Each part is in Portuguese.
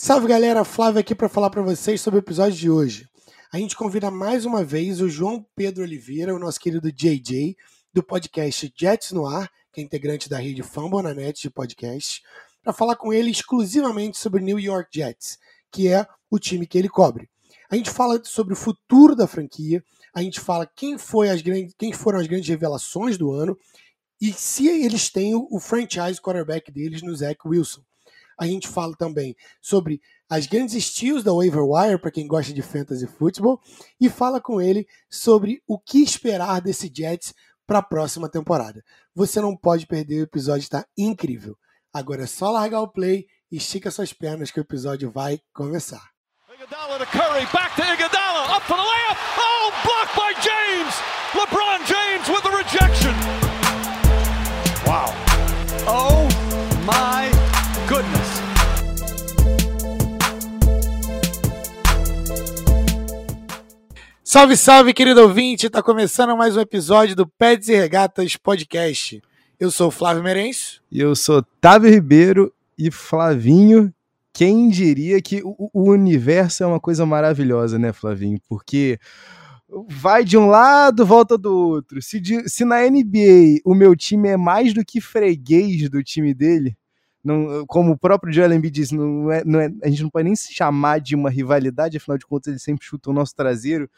Salve galera, Flávio aqui para falar para vocês sobre o episódio de hoje. A gente convida mais uma vez o João Pedro Oliveira, o nosso querido JJ, do podcast Jets no Ar, que é integrante da rede Fambonanet de podcast, para falar com ele exclusivamente sobre New York Jets, que é o time que ele cobre. A gente fala sobre o futuro da franquia, a gente fala quem, foi as grandes, quem foram as grandes revelações do ano e se eles têm o franchise quarterback deles no Zach Wilson. A gente fala também sobre as grandes estilos da waiver wire para quem gosta de fantasy football e fala com ele sobre o que esperar desse Jets para a próxima temporada. Você não pode perder, o episódio está incrível. Agora é só largar o play e estica suas pernas que o episódio vai começar. Iguodala to Curry, back to Iguodala, up for the layup. Oh, blocked by James. LeBron James with the rejection. Wow. Oh Salve, salve, querido ouvinte! Tá começando mais um episódio do Pets e Regatas Podcast. Eu sou o Flávio Merenço. E eu sou Távio Ribeiro e Flavinho. Quem diria que o, o universo é uma coisa maravilhosa, né, Flavinho? Porque vai de um lado, volta do outro. Se, de, se na NBA o meu time é mais do que freguês do time dele, não, como o próprio Joel Embiid diz, não é, não é, a gente não pode nem se chamar de uma rivalidade, afinal de contas ele sempre chuta o nosso traseiro.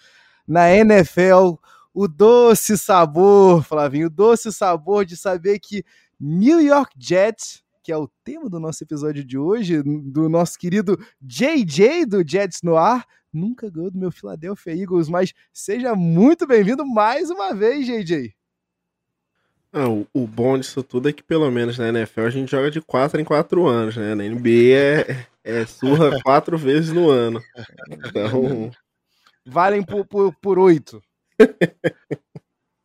Na NFL, o doce sabor, Flavinho, o doce sabor de saber que New York Jets, que é o tema do nosso episódio de hoje, do nosso querido JJ do Jets no ar, nunca ganhou do meu Philadelphia Eagles, mas seja muito bem-vindo mais uma vez, JJ. Ah, o, o, bom disso tudo é que pelo menos na NFL a gente joga de 4 em 4 anos, né? Na NBA é, é surra quatro vezes no ano. Então. Valem por, por, por 8.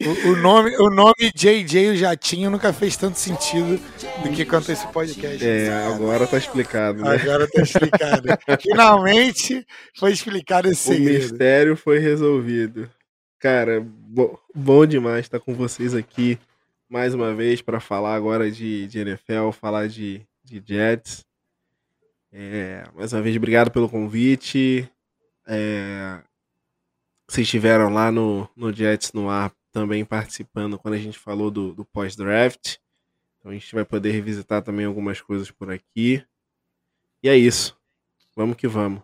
O, o, nome, o nome JJ o Jatinho nunca fez tanto sentido do que quanto esse podcast. É, agora tá explicado. Né? Agora tá explicado. Finalmente foi explicado esse o segredo. O mistério foi resolvido. Cara, bo bom demais estar com vocês aqui mais uma vez para falar agora de, de, NFL, falar de, de Jets. É, mais uma vez, obrigado pelo convite. É, vocês estiveram lá no, no Jets no ar também participando quando a gente falou do, do pós-draft. Então a gente vai poder revisitar também algumas coisas por aqui. E é isso. Vamos que vamos.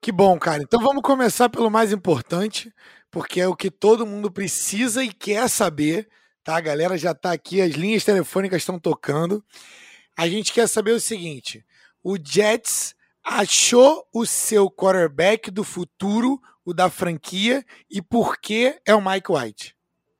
Que bom, cara. Então vamos começar pelo mais importante, porque é o que todo mundo precisa e quer saber tá? A galera já está aqui, as linhas telefônicas estão tocando. A gente quer saber o seguinte: o Jets achou o seu quarterback do futuro, o da franquia, e por que é o Mike White?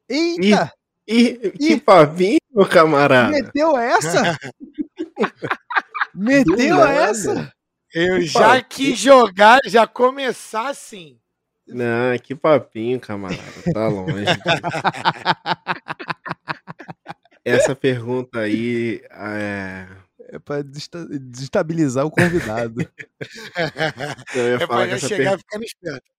Eita! E, e que pavinho, camarada! Meteu essa? Meteu essa? Eu já quis jogar, já começar assim. Não, que papinho, camarada. Tá longe. Essa pergunta aí é. É pra desestabilizar o convidado. Eu ia é falar pra chegar per... ficando esperto.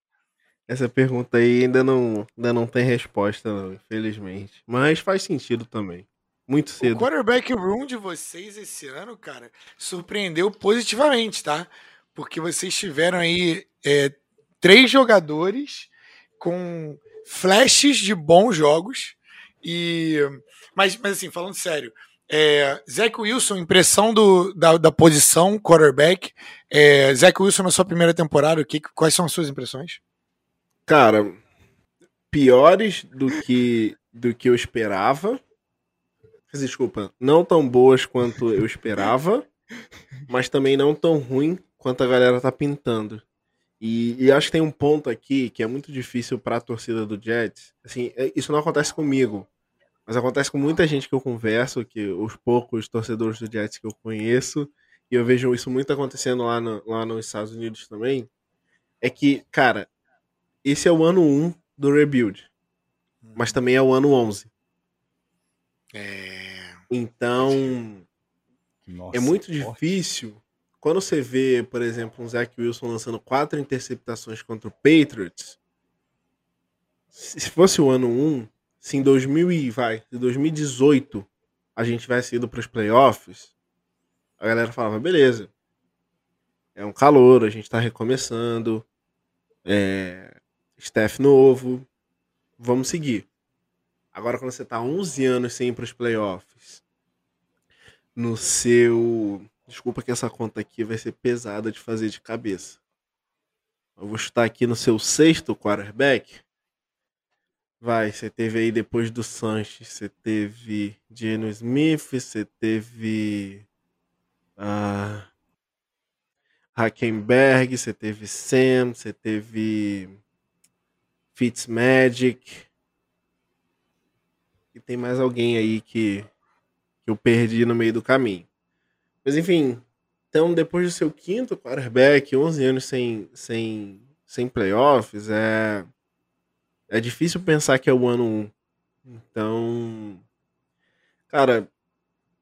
Essa pergunta aí ainda não, ainda não tem resposta, não, infelizmente. Mas faz sentido também. Muito cedo. O quarterback room de vocês esse ano, cara, surpreendeu positivamente, tá? Porque vocês tiveram aí é, três jogadores com flashes de bons jogos. E mas, mas assim, falando sério, é, Zach Wilson, impressão do, da, da posição quarterback. É, Zach Wilson na sua primeira temporada, que, quais são as suas impressões? Cara, piores do que do que eu esperava. Desculpa, não tão boas quanto eu esperava, mas também não tão ruim quanto a galera tá pintando. E, e, acho que tem um ponto aqui que é muito difícil para a torcida do Jets. Assim, é, isso não acontece comigo, mas acontece com muita gente que eu converso, que os poucos torcedores do Jets que eu conheço, e eu vejo isso muito acontecendo lá, no, lá nos Estados Unidos também. É que, cara, esse é o ano 1 do rebuild, mas também é o ano 11. É. Então, Nossa, é muito difícil quando você vê, por exemplo, um Zach Wilson lançando quatro interceptações contra o Patriots, se fosse o ano 1, se em 2000 e vai, 2018 a gente tivesse ido para os playoffs, a galera falava, beleza, é um calor, a gente tá recomeçando, é, staff novo, vamos seguir. Agora, quando você tá 11 anos sem ir pros playoffs, no seu. Desculpa que essa conta aqui vai ser pesada de fazer de cabeça. Eu vou chutar aqui no seu sexto quarterback. Vai, você teve aí depois do Sanches, você teve Geno Smith, você teve. Uh, Hackenberg, você teve Sam, você teve Fitzmagic. E tem mais alguém aí que, que eu perdi no meio do caminho. Mas enfim, então depois do seu quinto quarterback, 11 anos sem, sem, sem playoffs, é, é difícil pensar que é o ano 1. Então, cara,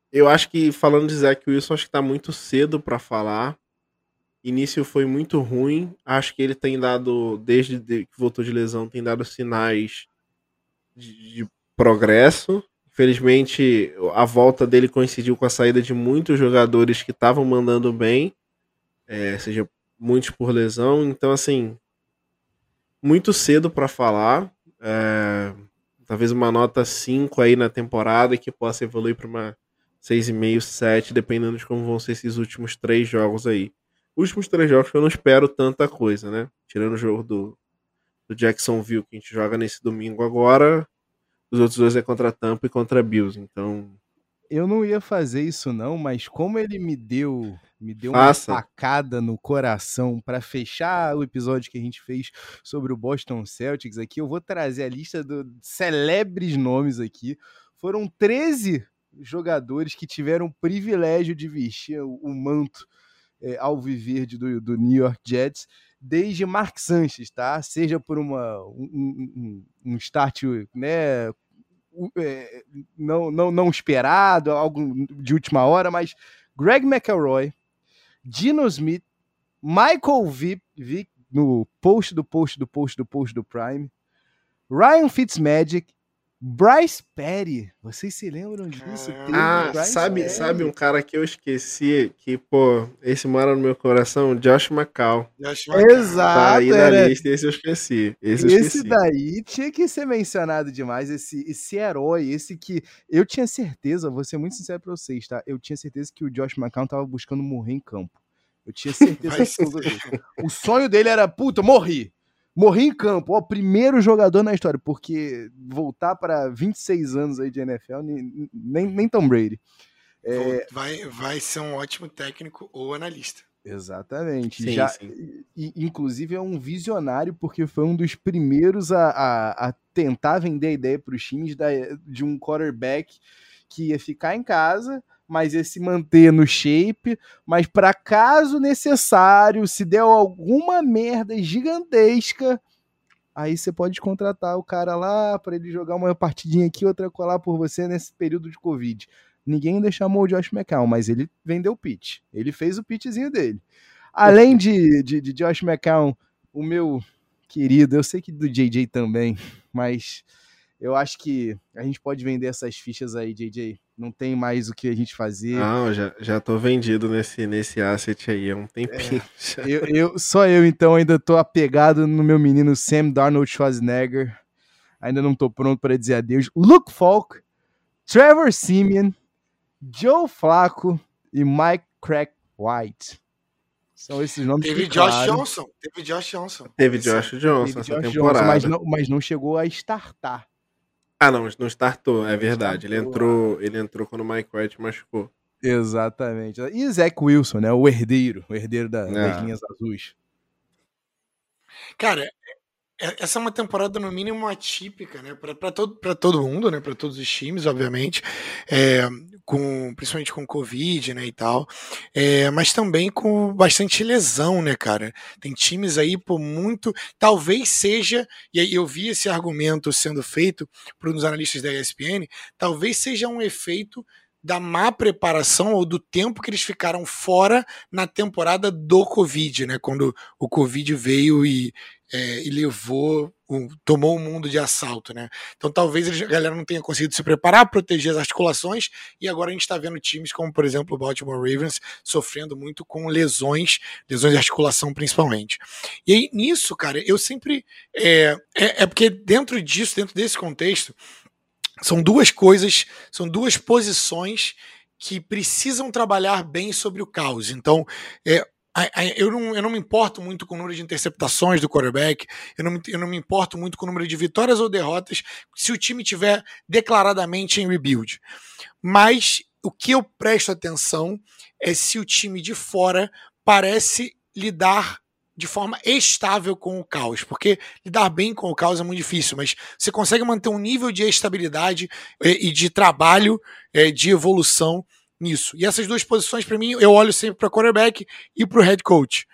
eu acho que falando de Zach Wilson, acho que tá muito cedo para falar início foi muito ruim. Acho que ele tem dado, desde que voltou de lesão, tem dado sinais de, de progresso. Infelizmente, a volta dele coincidiu com a saída de muitos jogadores que estavam mandando bem, é, seja muitos por lesão. Então, assim, muito cedo para falar. É, talvez uma nota 5 aí na temporada que possa evoluir para uma 6,5, 7, dependendo de como vão ser esses últimos três jogos aí últimos três jogos que eu não espero tanta coisa, né? Tirando o jogo do, do Jacksonville que a gente joga nesse domingo agora, os outros dois é contra Tampa e contra Bills, então... Eu não ia fazer isso não, mas como ele me deu me deu Faça. uma facada no coração para fechar o episódio que a gente fez sobre o Boston Celtics aqui, eu vou trazer a lista dos celebres nomes aqui. Foram 13 jogadores que tiveram o privilégio de vestir o manto é, alviverde do, do New York Jets desde Mark Sanchez, tá? Seja por uma, um, um, um start né, é, não, não, não esperado, algo de última hora, mas Greg McElroy, Dino Smith, Michael Vick, Vick no post do post do post do post do Prime, Ryan Fitzmagic, Bryce Petty, vocês se lembram disso? ah, sabe, sabe um cara que eu esqueci, que, pô, esse mora no meu coração? Josh McCall. Josh McCall. Exato. Tá aí na lista, esse eu esqueci. Esse, eu esse daí tinha que ser mencionado demais, esse, esse herói, esse que eu tinha certeza, vou ser muito sincero pra vocês, tá? Eu tinha certeza que o Josh McCall tava buscando morrer em campo. Eu tinha certeza O sonho dele era, puta, morri. Morri em campo, ó, primeiro jogador na história, porque voltar para 26 anos aí de NFL, nem, nem Tom Brady. É... Vai, vai ser um ótimo técnico ou analista. Exatamente. Sim, Já, sim. E, inclusive é um visionário, porque foi um dos primeiros a, a, a tentar vender a ideia para os times da, de um quarterback que ia ficar em casa, mas ia se manter no shape, mas para caso necessário, se der alguma merda gigantesca, aí você pode contratar o cara lá para ele jogar uma partidinha aqui, outra colar por você nesse período de Covid. Ninguém ainda chamou o Josh McCown, mas ele vendeu o pitch. Ele fez o pitchzinho dele. Além de, de, de Josh McCown, o meu querido, eu sei que do JJ também, mas eu acho que a gente pode vender essas fichas aí, JJ. Não tem mais o que a gente fazer. Não, já, já tô vendido nesse, nesse asset aí há um tempinho. É, eu, eu, só eu, então, ainda tô apegado no meu menino Sam Darnold Schwarzenegger. Ainda não tô pronto para dizer adeus. Luke Falk, Trevor Simeon, Joe Flacco e Mike Crack White. São esses nomes Teve Josh claro. Johnson. Teve Josh Johnson. Teve Josh Johnson Teve essa Josh temporada. Johnson, mas, não, mas não chegou a startar. Ah, não, não startou, é verdade. Ele entrou, ele entrou quando o Mike White machucou. Exatamente. E Zach Wilson, né? O herdeiro, o herdeiro da, é. das linhas azuis. Cara, é, essa é uma temporada no mínimo atípica, né? Para todo, todo mundo, né? Para todos os times, obviamente. É, com principalmente com Covid, né, e tal, é, mas também com bastante lesão, né, cara? Tem times aí por muito, talvez seja, e aí eu vi esse argumento sendo feito por uns analistas da ESPN, talvez seja um efeito da má preparação ou do tempo que eles ficaram fora na temporada do Covid, né? Quando o Covid veio e, é, e levou, um, tomou o mundo de assalto, né? Então talvez a galera não tenha conseguido se preparar, proteger as articulações, e agora a gente está vendo times como, por exemplo, o Baltimore Ravens sofrendo muito com lesões, lesões de articulação principalmente. E aí, nisso, cara, eu sempre. É, é, é porque dentro disso, dentro desse contexto, são duas coisas, são duas posições que precisam trabalhar bem sobre o caos. Então, é, eu não, eu não me importo muito com o número de interceptações do quarterback, eu não, eu não me importo muito com o número de vitórias ou derrotas se o time tiver declaradamente em rebuild. Mas o que eu presto atenção é se o time de fora parece lidar de forma estável com o caos, porque lidar bem com o caos é muito difícil, mas você consegue manter um nível de estabilidade eh, e de trabalho, eh, de evolução nisso. E essas duas posições, para mim, eu olho sempre para quarterback e para o head coach.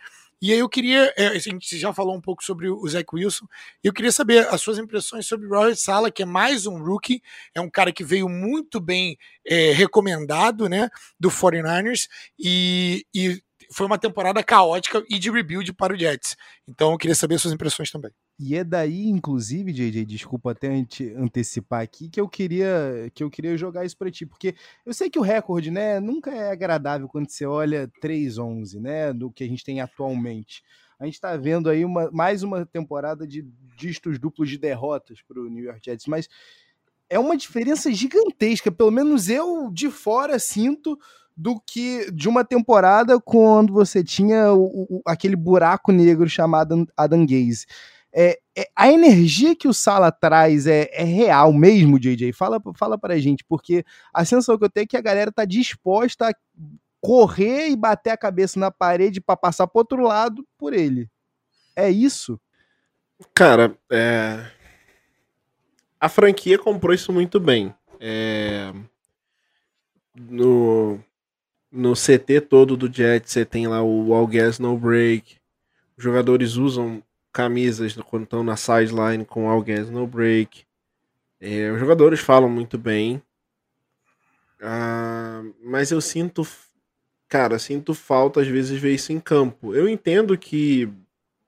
E aí eu queria, eh, a gente já falou um pouco sobre o Zach Wilson, eu queria saber as suas impressões sobre o Robert Sala, que é mais um rookie, é um cara que veio muito bem é, recomendado, né, do 49ers, e, e foi uma temporada caótica e de rebuild para o Jets. Então eu queria saber suas impressões também. E é daí, inclusive, JJ, desculpa até antecipar aqui, que eu queria que eu queria jogar isso para ti, porque eu sei que o recorde, né, nunca é agradável quando você olha 3-11, né, do que a gente tem atualmente. A gente está vendo aí uma, mais uma temporada de dígitos duplos de derrotas para o New York Jets, mas é uma diferença gigantesca, pelo menos eu de fora sinto do que de uma temporada quando você tinha o, o, aquele buraco negro chamado Adam Gaze. É, é, a energia que o Sala traz é, é, real mesmo, JJ? Fala, fala pra gente, porque a sensação que eu tenho é que a galera tá disposta a correr e bater a cabeça na parede para passar pro outro lado por ele. É isso? Cara, é... a franquia comprou isso muito bem. É... No no CT todo do Jet, você tem lá o All Gas No Break. Os jogadores usam camisas quando estão na sideline com All Gas No Break. É, os jogadores falam muito bem. Ah, mas eu sinto. Cara, sinto falta às vezes ver isso em campo. Eu entendo que.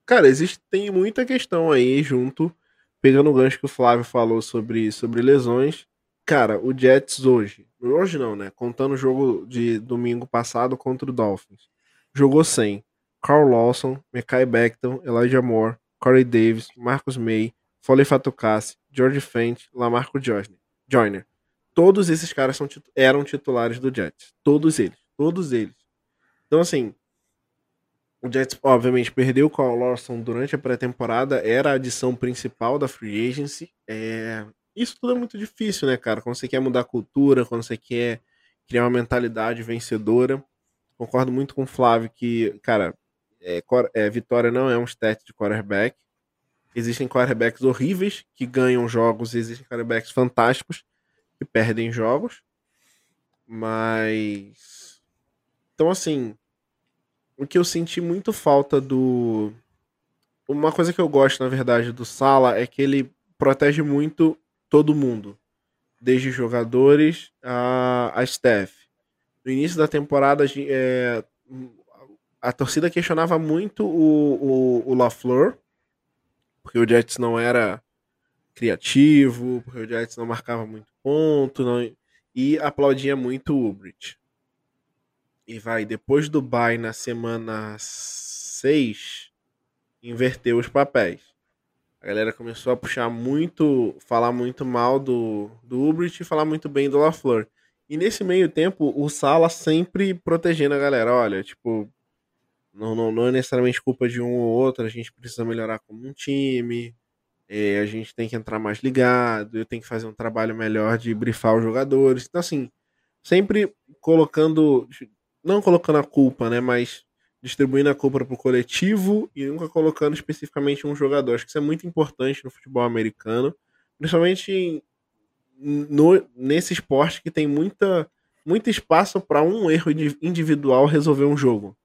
Cara, existe, tem muita questão aí junto. Pegando o gancho que o Flávio falou sobre, sobre lesões. Cara, o Jets hoje Hoje não, né? Contando o jogo de domingo passado contra o Dolphins. Jogou sem Carl Lawson, Mekai Becton, Elijah Moore, Corey Davis, Marcus May, Foley Fatukasi, George Fent, Lamarco Joyner. Todos esses caras são, eram titulares do Jets. Todos eles. Todos eles. Então, assim, o Jets, obviamente, perdeu o Carl Lawson durante a pré-temporada, era a adição principal da free agency. É, isso tudo é muito difícil, né, cara? Quando você quer mudar a cultura, quando você quer criar uma mentalidade vencedora. Concordo muito com o Flávio que, cara, é, é, vitória não é um stat de quarterback. Existem quarterbacks horríveis que ganham jogos, existem quarterbacks fantásticos que perdem jogos. Mas. Então, assim. O que eu senti muito falta do. Uma coisa que eu gosto, na verdade, do Sala é que ele protege muito todo mundo, desde jogadores a, a staff. No início da temporada, é, a torcida questionava muito o, o, o LaFleur, porque o Jets não era criativo, porque o Jets não marcava muito ponto, não, e aplaudia muito o Ubrich. E vai, depois do bye na semana 6, inverteu os papéis. A galera começou a puxar muito, falar muito mal do, do Ubrich e falar muito bem do LaFleur. E nesse meio tempo, o Sala sempre protegendo a galera. Olha, tipo, não, não, não é necessariamente culpa de um ou outro, a gente precisa melhorar como um time, é, a gente tem que entrar mais ligado, eu tenho que fazer um trabalho melhor de brifar os jogadores. Então, assim, sempre colocando, não colocando a culpa, né, mas distribuindo a culpa para o coletivo e nunca colocando especificamente um jogador. Acho que isso é muito importante no futebol americano, principalmente no, nesse esporte que tem muita, muito espaço para um erro individual resolver um jogo.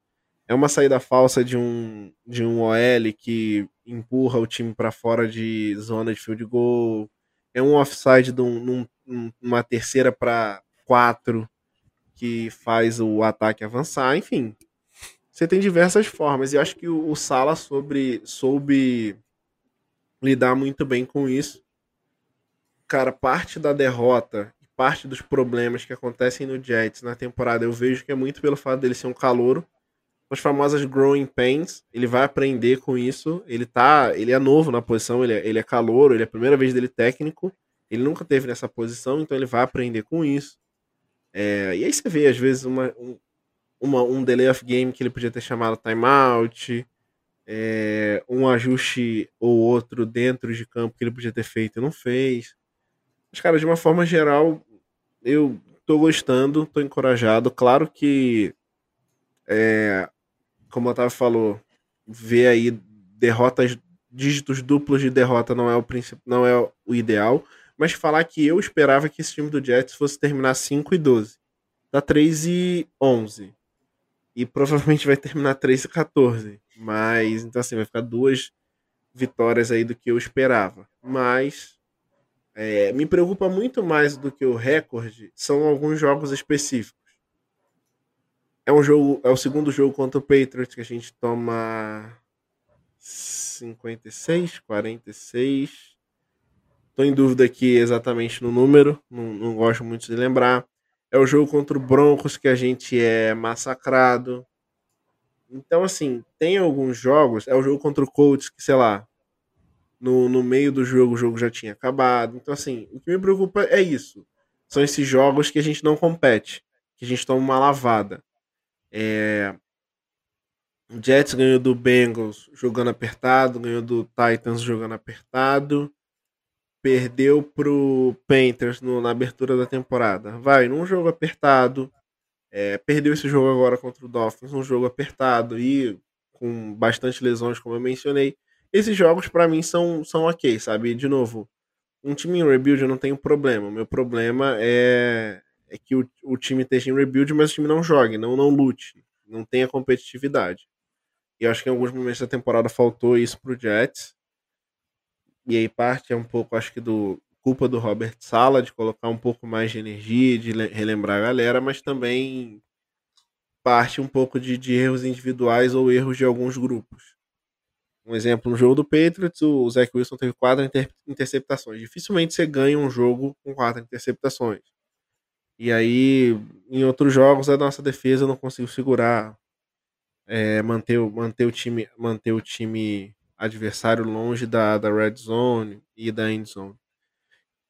É uma saída falsa de um, de um OL que empurra o time para fora de zona de field goal. É um offside de um, num, uma terceira para quatro que faz o ataque avançar, enfim. Você tem diversas formas. E acho que o, Sala sobre, soube lidar muito bem com isso. Cara, parte da derrota parte dos problemas que acontecem no Jets na temporada, eu vejo que é muito pelo fato dele ser um calouro. As famosas growing pains, ele vai aprender com isso. Ele tá, ele é novo na posição, ele é, ele é calouro, ele é a primeira vez dele técnico. Ele nunca teve nessa posição, então ele vai aprender com isso. É, e aí você vê, às vezes, uma, um, uma, um delay of game que ele podia ter chamado timeout, é, um ajuste ou outro dentro de campo que ele podia ter feito e não fez. Mas, cara, de uma forma geral, eu tô gostando, tô encorajado. Claro que, é, como o Otávio falou, ver aí derrotas, dígitos duplos de derrota não é o princípio, não é o ideal. Mas falar que eu esperava que esse time do Jets fosse terminar 5 e 12. Dá 3 e 11. E provavelmente vai terminar 3 e 14. Mas, então assim, vai ficar duas vitórias aí do que eu esperava. Mas é, me preocupa muito mais do que o recorde são alguns jogos específicos. É um jogo, é o segundo jogo contra o Patriots que a gente toma 56, 46. Tô em dúvida aqui exatamente no número, não, não gosto muito de lembrar. É o jogo contra o Broncos que a gente é massacrado. Então, assim, tem alguns jogos. É o jogo contra o Colts que, sei lá, no, no meio do jogo o jogo já tinha acabado. Então, assim, o que me preocupa é isso. São esses jogos que a gente não compete, que a gente toma uma lavada. É... O Jets ganhou do Bengals jogando apertado, ganhou do Titans jogando apertado, perdeu pro Panthers no, na abertura da temporada. Vai, num jogo apertado, é, perdeu esse jogo agora contra o Dolphins, um jogo apertado e com bastante lesões, como eu mencionei. Esses jogos, para mim, são, são ok, sabe? De novo, um time em rebuild eu não tenho problema. Meu problema é, é que o, o time esteja em rebuild, mas o time não jogue, não, não lute, não tenha competitividade. E eu acho que em alguns momentos da temporada faltou isso pro Jets. E aí parte é um pouco, acho que, do culpa do Robert Sala de colocar um pouco mais de energia, de relembrar a galera, mas também parte um pouco de, de erros individuais ou erros de alguns grupos. Um exemplo, no jogo do Patriots, o Zach Wilson teve quatro inter interceptações. Dificilmente você ganha um jogo com quatro interceptações. E aí, em outros jogos, a nossa defesa não conseguiu segurar, é, manter, manter, o time, manter o time adversário longe da, da red zone e da end zone.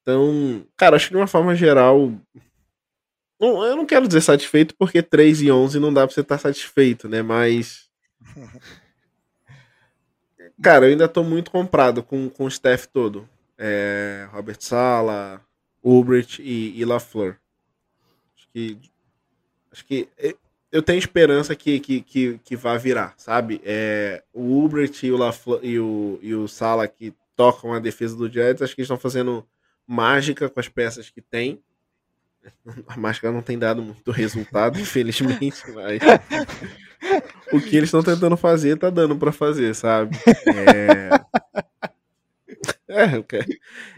Então, cara, acho que de uma forma geral, não, eu não quero dizer satisfeito porque 3 e 11 não dá pra você estar satisfeito, né? Mas Cara, eu ainda tô muito comprado com, com o staff todo. É, Robert Sala, Ulbricht e, e LaFleur. Acho que. Acho que. Eu tenho esperança que, que, que, que vá virar, sabe? É, o Ulbricht e o, LaFleur, e, o, e o Sala que tocam a defesa do Jets, acho que eles estão fazendo mágica com as peças que tem. A mágica não tem dado muito resultado, infelizmente, mas o que eles estão tentando fazer tá dando para fazer, sabe? É... é...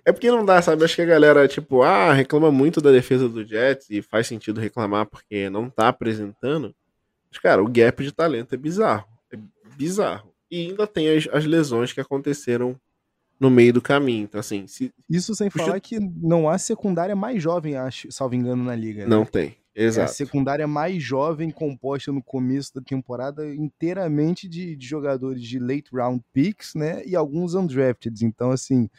é porque não dá, sabe? Acho que a galera, tipo, ah, reclama muito da defesa do Jets e faz sentido reclamar porque não tá apresentando. Mas, cara, o gap de talento é bizarro. É bizarro. E ainda tem as, as lesões que aconteceram no meio do caminho. Então, assim. Se... Isso sem falar que não há secundária mais jovem, acho, salvo engano, na liga. Né? Não tem. Exato. É a secundária mais jovem, composta no começo da temporada inteiramente de, de, jogadores de late round picks, né? E alguns undrafted. Então, assim,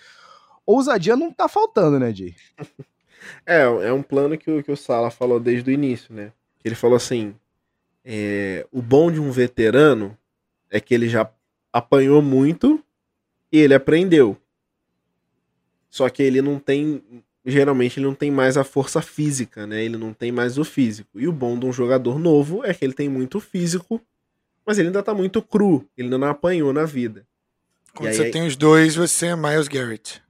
ousadia não tá faltando, né, Jay? é, é um plano que o, que o Sala falou desde o início, né? Ele falou assim: é, o bom de um veterano é que ele já apanhou muito e ele aprendeu. Só que ele não tem geralmente ele não tem mais a força física, né? Ele não tem mais o físico. E o bom de um jogador novo é que ele tem muito físico, mas ele ainda tá muito cru, ele ainda não apanhou na vida. Quando aí, você aí... tem os dois, você é Miles Garrett.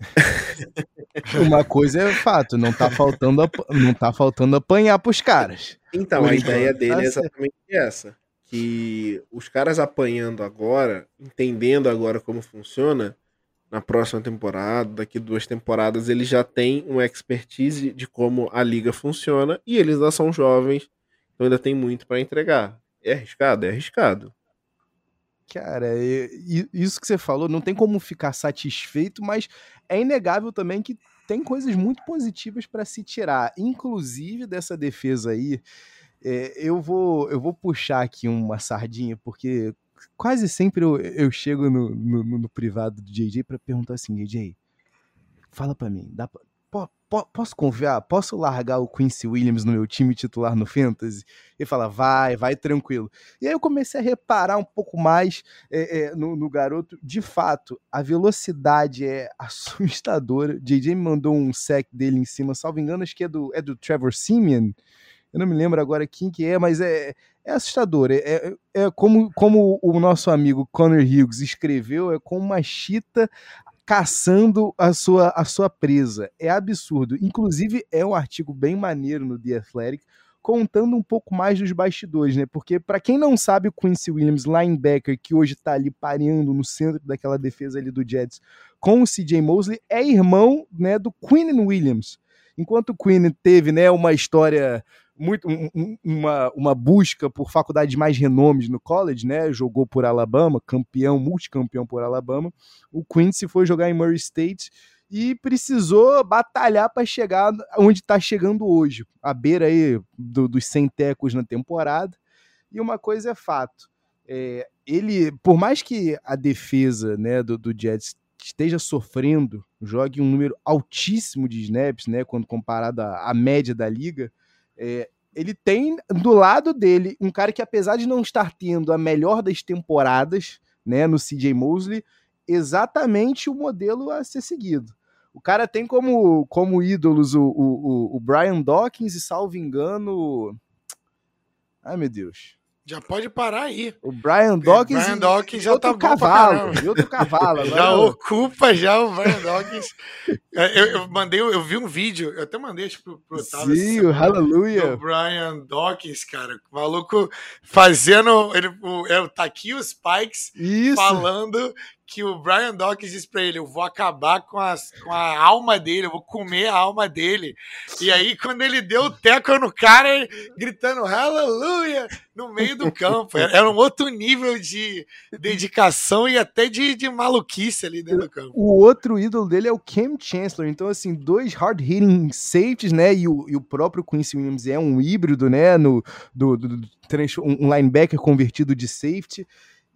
Uma coisa é fato, não tá faltando, não tá faltando apanhar pros caras. Então, a ideia dele tá é exatamente essa. Que os caras apanhando agora, entendendo agora como funciona, na próxima temporada, daqui duas temporadas, ele já tem uma expertise de como a liga funciona e eles ainda são jovens, então ainda tem muito para entregar. É arriscado? É arriscado. Cara, isso que você falou, não tem como ficar satisfeito, mas é inegável também que tem coisas muito positivas para se tirar, inclusive dessa defesa aí. É, eu, vou, eu vou puxar aqui uma sardinha, porque quase sempre eu, eu chego no, no, no privado do JJ para perguntar assim: JJ, fala para mim, dá pra, po, po, posso confiar? Posso largar o Quincy Williams no meu time titular no Fantasy? Ele fala: vai, vai tranquilo. E aí eu comecei a reparar um pouco mais é, é, no, no, garoto. De fato, a velocidade é assustadora. JJ me mandou um sec dele em cima, salvo engano, acho que é do, é do Trevor Simeon. Eu não me lembro agora quem que é, mas é, é assustador. É, é, é, como, como o nosso amigo Connor Hughes escreveu, é como uma chita caçando a sua, a sua presa. É absurdo. Inclusive, é um artigo bem maneiro no The Athletic, contando um pouco mais dos bastidores, né? Porque, para quem não sabe, o Quincy Williams, linebacker, que hoje tá ali pareando no centro daquela defesa ali do Jets com o CJ Mosley, é irmão né, do Quinn Williams. Enquanto o Quinn teve né, uma história muito um, uma, uma busca por faculdades mais renomes no college, né? Jogou por Alabama, campeão, multicampeão por Alabama. O Quincy foi jogar em Murray State e precisou batalhar para chegar onde está chegando hoje, à beira aí do, dos 100 tecos na temporada. E uma coisa é fato, é, ele, por mais que a defesa né, do, do Jets esteja sofrendo, jogue um número altíssimo de snaps, né, quando comparado à, à média da liga, é, ele tem do lado dele um cara que, apesar de não estar tendo a melhor das temporadas, né, no CJ Mosley, exatamente o modelo a ser seguido. O cara tem como, como ídolos o, o, o Brian Dawkins e, salvo engano. Ai, meu Deus. Já pode parar aí. O Brian Dawkins, Brian Dawkins já tá cavalo, e outro cavalo. já ocupa já o Brian Dawkins. É, eu, eu, mandei, eu vi um vídeo, eu até mandei pro, pro Otávio. Sim, o Hallelujah. O Brian Dawkins, cara, o maluco fazendo, ele, o, é, tá aqui os Spikes Isso. falando que o Brian Dawkins diz pra ele: Eu vou acabar com, as, com a alma dele, eu vou comer a alma dele. E aí, quando ele deu o teco no cara, gritando Aleluia no meio do campo. Era um outro nível de dedicação e até de, de maluquice ali dentro do campo. O outro ídolo dele é o Cam Chancellor. Então, assim, dois hard-hitting safeties, né? E o, e o próprio Quincy Williams é um híbrido, né? No, do, do, do um linebacker convertido de safety.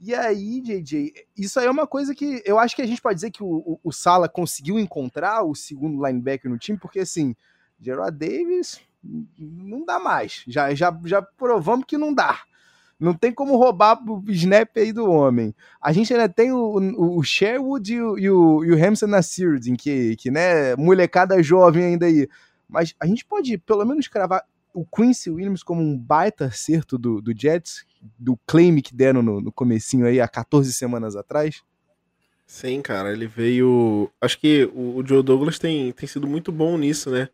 E aí, JJ, isso aí é uma coisa que eu acho que a gente pode dizer que o, o, o Sala conseguiu encontrar o segundo linebacker no time, porque assim, Gerard Davis não dá mais. Já, já, já provamos que não dá. Não tem como roubar o snap aí do homem. A gente ainda tem o, o Sherwood e o, e o, e o Nasiruddin, que, que, né, molecada jovem ainda aí. Mas a gente pode, pelo menos, cravar o Quincy Williams como um baita acerto do, do Jets, do claim que deram no, no comecinho aí, há 14 semanas atrás? Sim, cara, ele veio... Acho que o, o Joe Douglas tem, tem sido muito bom nisso, né?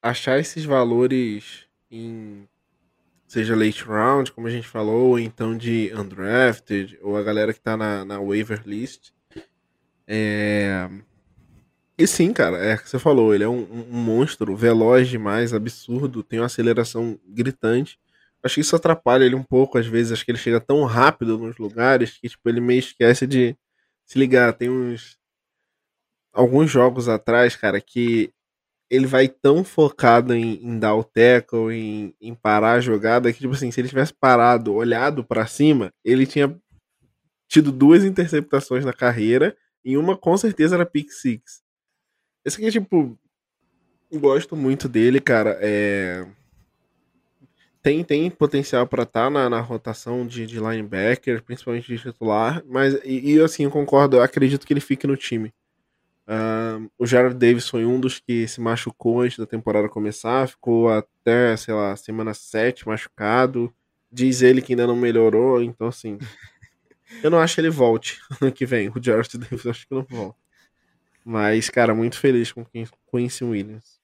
Achar esses valores em... Seja late round, como a gente falou, ou então de undrafted, ou a galera que tá na, na waiver list. É... E sim, cara, é que você falou, ele é um, um, monstro, veloz demais, absurdo, tem uma aceleração gritante. Acho que isso atrapalha ele um pouco, às vezes, acho que ele chega tão rápido nos lugares que tipo, ele meio esquece de se ligar. Tem uns. Alguns jogos atrás, cara, que ele vai tão focado em, em dar o tackle, em, em parar a jogada, que, tipo assim, se ele tivesse parado, olhado para cima, ele tinha tido duas interceptações na carreira, e uma com certeza era pick six. Esse aqui, tipo, gosto muito dele, cara. É... Tem, tem potencial para estar tá na, na rotação de, de linebacker, principalmente de titular, mas e, e assim, eu concordo, eu acredito que ele fique no time. Uh, o Jared Davis foi um dos que se machucou antes da temporada começar, ficou até, sei lá, semana 7 machucado. Diz ele que ainda não melhorou, então assim. eu não acho que ele volte ano que vem. O Jared Davis acho que não volta. Mas, cara, muito feliz com Quincy Williams.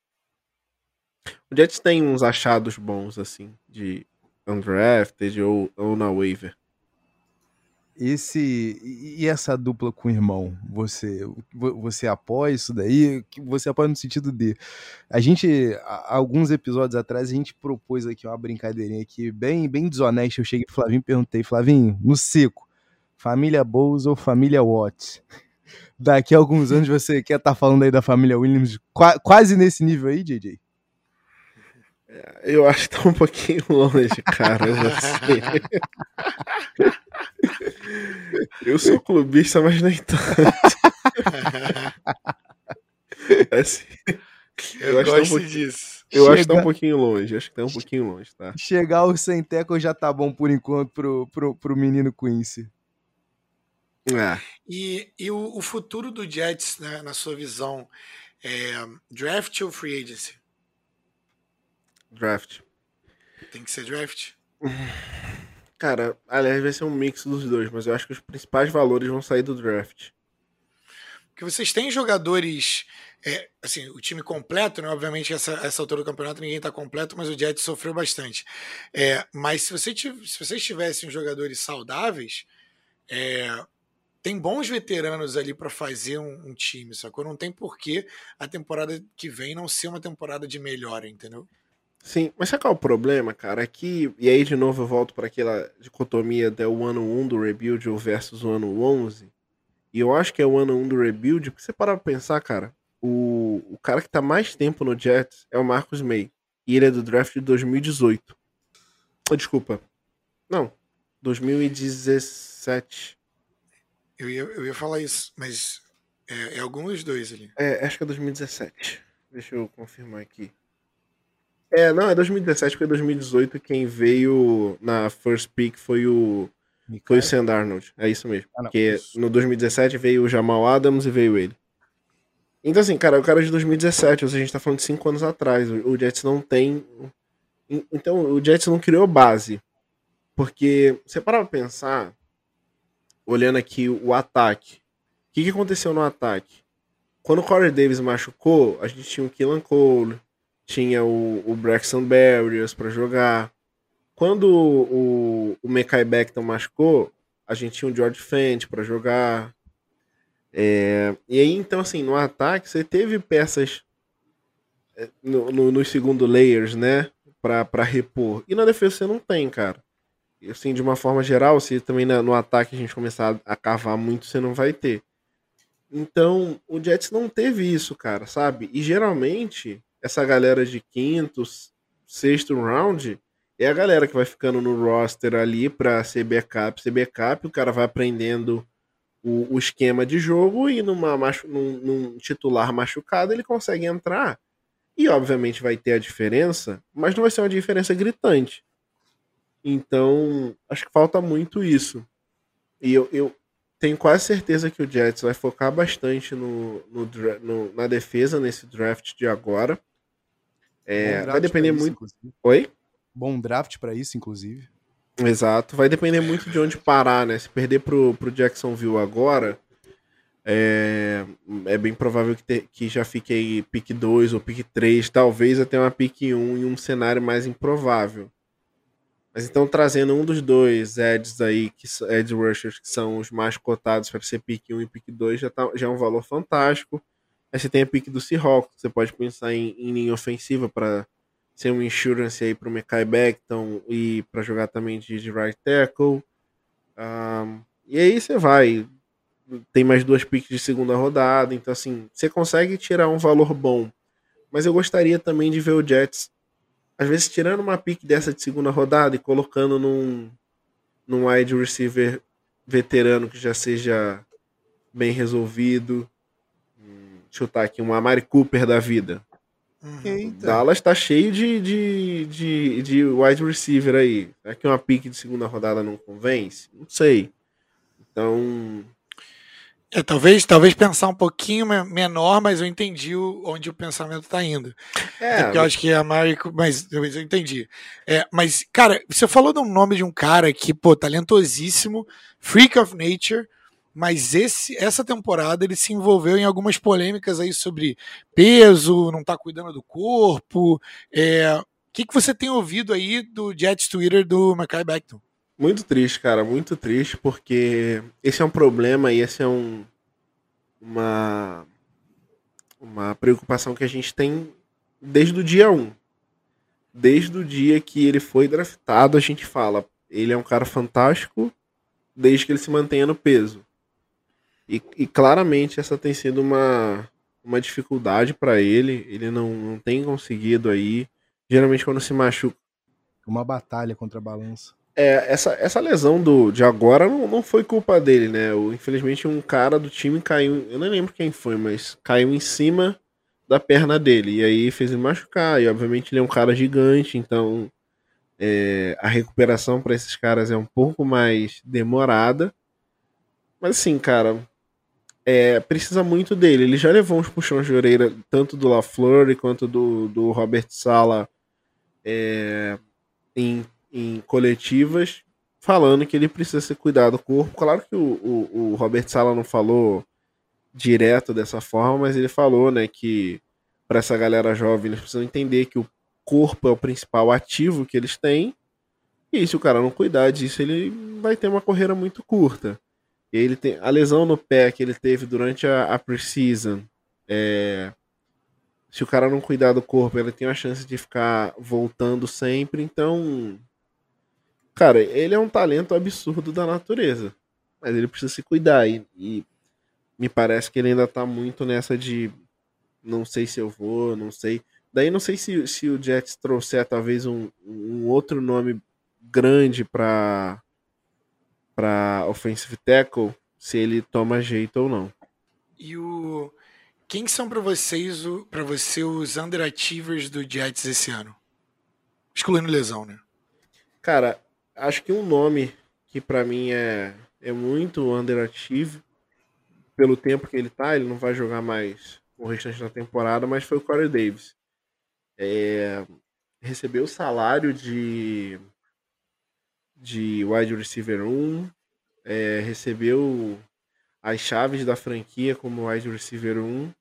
O Jets tem uns achados bons, assim, de undrafted ou, ou na waiver. esse e essa dupla com o irmão, você você apoia isso daí? Você apoia no sentido de a gente alguns episódios atrás a gente propôs aqui uma brincadeirinha aqui bem bem desonesta. Eu cheguei pro Flavinho e perguntei, Flavinho, no seco, família Bowles ou família Watts? Daqui a alguns anos você quer estar tá falando aí da família Williams quase nesse nível aí, JJ? É, eu acho que tá um pouquinho longe, cara. Eu, eu sou clubista, mas nem tanto. assim, eu, eu gosto um disso. Eu Chega... acho que tá um pouquinho longe. Acho que tá um pouquinho longe, tá? Chegar o sem teco já tá bom por enquanto pro, pro, pro menino Quincy. É. E, e o, o futuro do Jets, né, na sua visão, é draft ou free agency? Draft. Tem que ser draft? Cara, aliás, vai ser um mix dos dois, mas eu acho que os principais valores vão sair do draft. Porque vocês têm jogadores. É, assim, o time completo, né? Obviamente, essa, essa altura do campeonato ninguém está completo, mas o Jets sofreu bastante. É, mas se, você, se vocês tivessem jogadores saudáveis, é, tem bons veteranos ali para fazer um, um, time, sacou? Não tem porquê a temporada que vem não ser uma temporada de melhora, entendeu? Sim, mas sabe qual é o problema, cara? Aqui, e aí de novo eu volto para aquela dicotomia do ano 1 do rebuild versus o ano 11. E eu acho que é o ano 1 do rebuild, porque você para pra pensar, cara, o, o cara que tá mais tempo no Jets é o Marcus May. E ele é do draft de 2018. Oh, desculpa. Não, 2017. Eu ia, eu ia falar isso, mas é, é algum dos dois ali. É, acho que é 2017. Deixa eu confirmar aqui. É, não, é 2017, porque 2018 quem veio na first pick foi o foi o Sam Darnold. É isso mesmo. Ah, porque isso. no 2017 veio o Jamal Adams e veio ele. Então, assim, cara, o cara é de 2017, ou seja, a gente tá falando de 5 anos atrás. O Jets não tem. Então, o Jets não criou base. Porque, você para pra pensar, olhando aqui o ataque. O que, que aconteceu no ataque? Quando o Corey Davis machucou, a gente tinha o Killan Cole, tinha o, o Braxton Berrios para jogar. Quando o, o, Mekai Beckton machucou, a gente tinha o George Fent para jogar. É, e aí, então, assim, no ataque, você teve peças é, no, no, segundo layers, né? para repor. E na defesa você não tem, cara. Assim, de uma forma geral, se também no ataque a gente começar a cavar muito, você não vai ter. Então, o Jets não teve isso, cara, sabe? E geralmente, essa galera de quinto, sexto round é a galera que vai ficando no roster ali para ser backup, ser backup, o cara vai aprendendo o, o esquema de jogo e numa, num, num titular machucado ele consegue entrar. E obviamente vai ter a diferença, mas não vai ser uma diferença gritante. Então, acho que falta muito isso. E eu, eu tenho quase certeza que o Jets vai focar bastante no, no, no na defesa nesse draft de agora. É, vai depender muito. Isso, Oi? Bom draft para isso, inclusive. Exato. Vai depender muito de onde parar, né? Se perder pro, pro Jacksonville agora, é, é bem provável que, te, que já fique aí pick 2 ou pick 3, talvez até uma pick 1 em um cenário mais improvável. Mas então trazendo um dos dois Eds aí, que Ed Rushers, que são os mais cotados para ser pick 1 e pick 2, já, tá, já é um valor fantástico. Aí você tem a pick do Seahawks, você pode pensar em, em linha ofensiva para ser um insurance aí para o Mekai Beckton e para jogar também de, de right tackle. Um, e aí você vai. Tem mais duas picks de segunda rodada, então assim, você consegue tirar um valor bom. Mas eu gostaria também de ver o Jets, às vezes, tirando uma pick dessa de segunda rodada e colocando num, num wide receiver veterano que já seja bem resolvido chutar aqui, um Amari Cooper da vida. Uhum. Dallas tá cheio de, de, de, de wide receiver aí. Será que uma pique de segunda rodada não convence? Não sei. Então. É, talvez, talvez pensar um pouquinho menor, mas eu entendi o, onde o pensamento está indo. É, é porque eu acho que a Mari, mas eu entendi. É, mas, cara, você falou do nome de um cara que, pô, talentosíssimo, freak of nature, mas esse, essa temporada ele se envolveu em algumas polêmicas aí sobre peso, não tá cuidando do corpo. É, o que, que você tem ouvido aí do Jets Twitter do Mackay Beckton? Muito triste, cara, muito triste, porque esse é um problema e esse é um uma uma preocupação que a gente tem desde o dia 1. Desde o dia que ele foi draftado, a gente fala, ele é um cara fantástico desde que ele se mantenha no peso. E, e claramente essa tem sido uma, uma dificuldade para ele. Ele não, não tem conseguido aí. Geralmente quando se machuca. Uma batalha contra a balança. É, essa, essa lesão do, de agora não, não foi culpa dele, né? O, infelizmente um cara do time caiu. Eu não lembro quem foi, mas caiu em cima da perna dele. E aí fez ele machucar. E obviamente ele é um cara gigante, então é, a recuperação para esses caras é um pouco mais demorada. Mas assim, cara, é, precisa muito dele. Ele já levou uns puxões de orelha, tanto do LaFleur quanto do, do Robert Sala é, em, em coletivas, falando que ele precisa se cuidar do corpo. Claro que o, o, o Robert Sala não falou direto dessa forma, mas ele falou né, que para essa galera jovem eles precisam entender que o corpo é o principal ativo que eles têm. E se o cara não cuidar disso, ele vai ter uma carreira muito curta. Ele tem a lesão no pé que ele teve durante a, a preseason. É, se o cara não cuidar do corpo, ele tem a chance de ficar voltando sempre. Então, cara, ele é um talento absurdo da natureza. Mas ele precisa se cuidar. E, e me parece que ele ainda tá muito nessa de não sei se eu vou, não sei. Daí não sei se, se o Jets trouxer talvez um, um outro nome grande para para offensive tackle, se ele toma jeito ou não. E o quem são para vocês para você os underachievers do Jets esse ano? Excluindo lesão, né? Cara, acho que um nome que para mim é é muito underachieve pelo tempo que ele tá, ele não vai jogar mais o restante da temporada, mas foi o Corey Davis é, recebeu o salário de, de wide receiver 1, é, recebeu as chaves da franquia como wide receiver 1,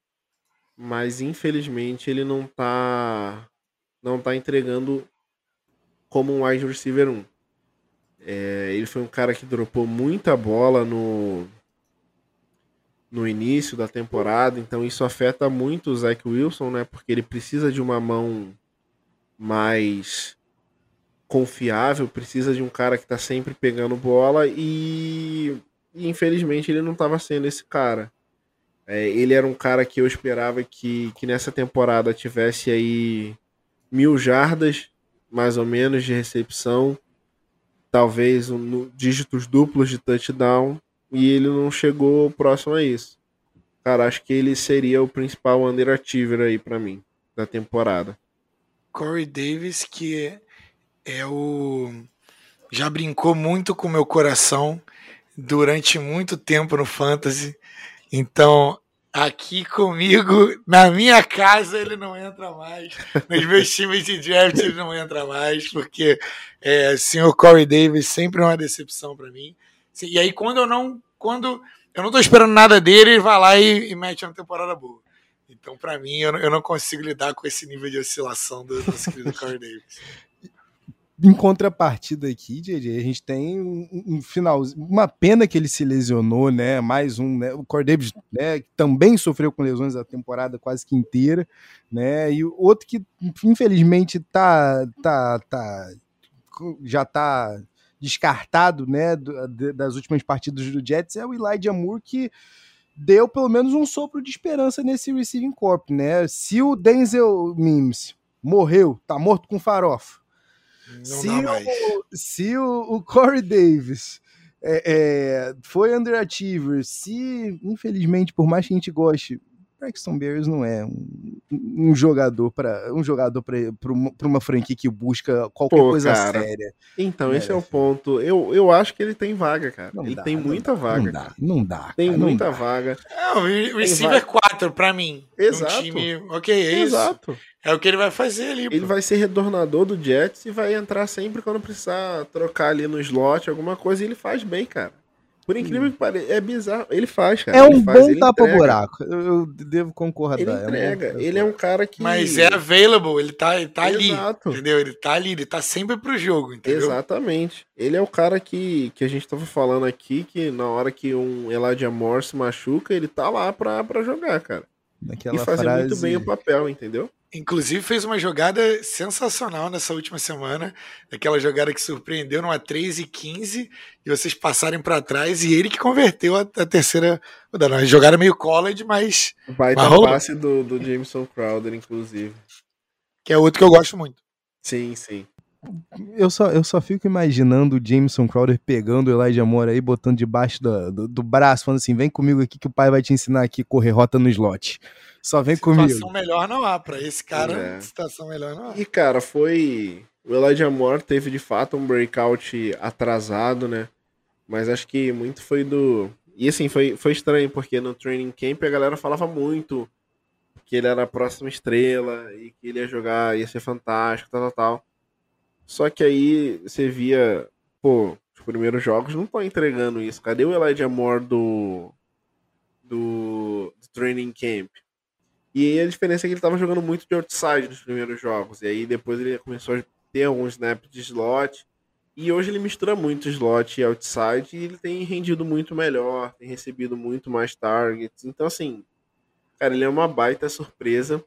mas infelizmente ele não tá não tá entregando como um wide receiver 1. É, ele foi um cara que dropou muita bola no no início da temporada, então isso afeta muito o Zach Wilson, né? Porque ele precisa de uma mão mais confiável, precisa de um cara que está sempre pegando bola e, e, infelizmente ele não estava sendo esse cara. É, ele era um cara que eu esperava que, que nessa temporada tivesse aí mil jardas, mais ou menos, de recepção, talvez um, dígitos duplos de touchdown, e ele não chegou próximo a isso. Cara, acho que ele seria o principal underachiever aí para mim da temporada. Corey Davis, que é o já brincou muito com meu coração durante muito tempo no fantasy. Então, aqui comigo, na minha casa, ele não entra mais. Nos meus times de draft, ele não entra mais, porque é, assim, o Corey Davis sempre é uma decepção para mim. E aí, quando eu não. Quando eu não tô esperando nada dele, ele vai lá e, e mete uma temporada boa. Então, para mim, eu não, eu não, consigo lidar com esse nível de oscilação do nosso querido Corey Davis. Em contrapartida aqui, JJ, a gente tem um, um, final, uma pena que ele se lesionou, né? Mais um, né? O Corey Davis, né? Também sofreu com lesões a temporada quase que inteira, né? E outro que infelizmente tá, tá, tá, já tá descartado né, das últimas partidas do Jets é o Elijah Moore, que deu pelo menos um sopro de esperança nesse receiving corp, né? Se o Denzel Mims morreu, tá morto com farofa. Se, o, se o, o Corey Davis é, é, foi underachiever, se infelizmente, por mais que a gente goste, Braxton Bears não é um, um jogador para um jogador para uma, uma franquia que busca qualquer Pô, coisa cara, séria. Então, esse é o ponto. Eu, eu acho que ele tem vaga, cara. Não ele dá, tem muita dá, vaga. Não dá, não dá. Tem cara, muita vaga. É, o receiver 4 para mim. Exato. Um time, ok, é Exato. isso. É o que ele vai fazer ali. Ele pô. vai ser retornador do Jets e vai entrar sempre quando precisar trocar ali no slot, alguma coisa, e ele faz bem, cara. Por incrível que pareça, é bizarro. Ele faz, cara. É um faz, bom tapa-buraco. Eu, eu devo concordar. Ele é um entrega. ele é um cara que. Mas é available, ele tá, ele tá ali. Exato. Entendeu? Ele tá ali, ele tá sempre pro jogo, entendeu? Exatamente. Ele é o cara que, que a gente tava falando aqui, que na hora que um Elijah Moore se machuca, ele tá lá pra, pra jogar, cara. Naquela e fazer frase... muito bem o papel, entendeu? Inclusive fez uma jogada sensacional nessa última semana, aquela jogada que surpreendeu numa 3 e 15 e vocês passarem para trás e ele que converteu a, a terceira. Uma jogada meio college, mas Vai dar passe do, do Jameson Crowder, inclusive. que é outro que eu gosto muito. Sim, sim. Eu só, eu só fico imaginando o Jameson Crowder pegando o Elijah Moore aí, botando debaixo do, do, do braço, falando assim: vem comigo aqui que o pai vai te ensinar aqui a correr rota no slot. Só vem comigo. Situação melhor não há para esse cara. É. Situação melhor não há. E, cara, foi. O Elijah Moore teve de fato um breakout atrasado, né? Mas acho que muito foi do. E assim, foi, foi estranho, porque no training camp a galera falava muito que ele era a próxima estrela e que ele ia jogar, ia ser fantástico, tal, tal, tal. Só que aí você via, pô, os primeiros jogos não estão entregando isso. Cadê o Elijah Moore do, do, do training camp? E aí a diferença é que ele tava jogando muito de outside nos primeiros jogos. E aí depois ele começou a ter alguns snaps de slot. E hoje ele mistura muito slot e outside e ele tem rendido muito melhor, tem recebido muito mais targets. Então, assim, cara, ele é uma baita surpresa.